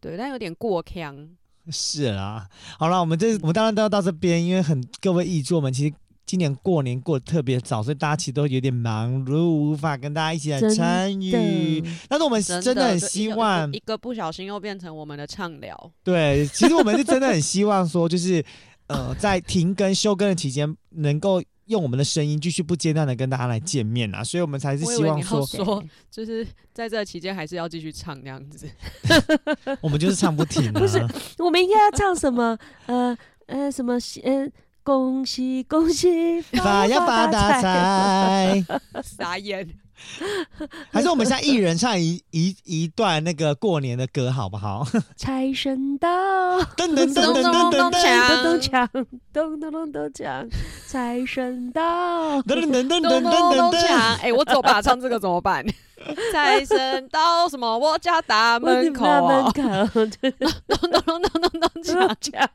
对，但有点过呛。是啦，好了，我们这我们当然都要到这边，因为很各位译作们其实今年过年过得特别早，所以大家其实都有点忙碌，无法跟大家一起来参与。但是我们真真的很希望一，个不小心又变成我们的畅聊。对，其实我们是真的很希望说，就是呃，在停更休更的期间，能够用我们的声音继续不间断的跟大家来见面啊，所以我们才是希望说，说，就是在这期间还是要继续唱那样子。[LAUGHS] 我们就是唱不停啊。[LAUGHS] 不是我们应该要唱什么？呃呃，什么？呃，恭喜恭喜，[LAUGHS] 发呀发大！财，[LAUGHS] 傻眼，啊还是我们现在一人唱一一一段那个过年的歌好不好？[LAUGHS] 财神到，噔噔噔噔噔噔咚咚噔，咚咚锵锵，咚咚咚咚锵，财神到。噔噔噔噔噔咚咚咚噔噔。锵！哎，我走吧，唱这个怎么办？财神到什么？我家大门！口，咚咚咚咚咚咚锵！锵，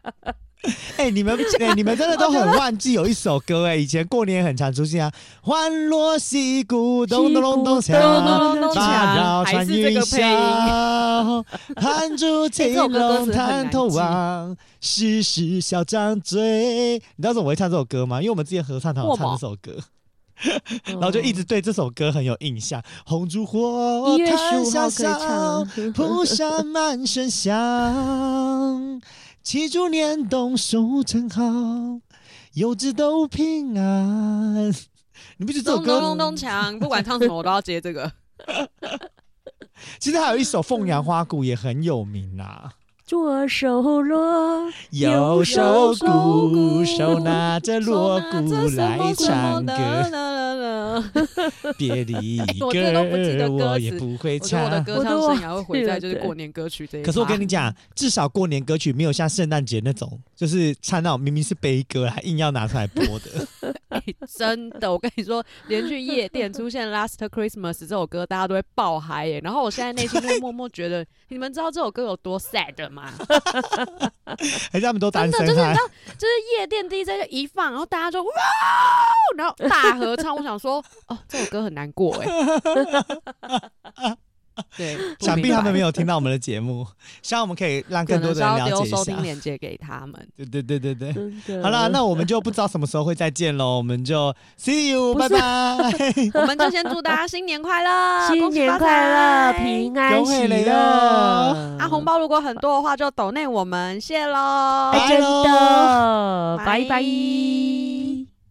[LAUGHS] 哎、你们哎、你们真的都很忘记有一首歌哎、以前过年很常出现啊，欢乐戏鼓咚咚咚咚咚咚锵，咚咚八锵，还绕穿云。霄，弹珠青龙探头望，时时笑张嘴。你知道为什么我会唱这首歌吗？因为我们之前合唱团有唱这首歌，然后就一直对这首歌很有印象。红烛火一月十檀香五号可以烧，唱。铺下满身香，祈祝年冬收成好，柚子都平安。[LAUGHS] 你不觉得这首咚咚歌咚咚锵！不管唱什么，我都要接这个。[LAUGHS] 其实还有一首《凤阳花鼓》也很有名啊。左手锣，右手鼓，手拿着锣鼓来唱歌。歌。[LAUGHS] 别离歌，我也不会我觉得我的。歌唱生涯会毁在就是过年歌曲这一趴。可是我跟你讲，至少过年歌曲没有像圣诞节那种，就是唱那种明明是悲歌，还硬要拿出来播的。[LAUGHS] 哎真的，我跟你说，连去夜店出现《Last Christmas》这首歌，大家都会爆嗨耶。然后我现在内心会默默觉得，你们知道这首歌有多 sad 吗？[LAUGHS] 还是他们都单身真的就是你知？道，就是夜店 DJ 就一放，然后大家就哇，然后大合唱。我想说，哦，这首歌很难过哎。[LAUGHS] [LAUGHS] 对，[LAUGHS] 想必他们没有听到我们的节目，[LAUGHS] 希望我们可以让更多的人了解一下收听。链接给他们。对对对对对。好了，那我们就不知道什么时候会再见喽，我们就 see you，拜拜。我们就先祝大家新年快乐，新年快乐，平安恭喜乐。哦啊！红包如果很多的话，就抖内我们，谢喽。拜拜拜拜。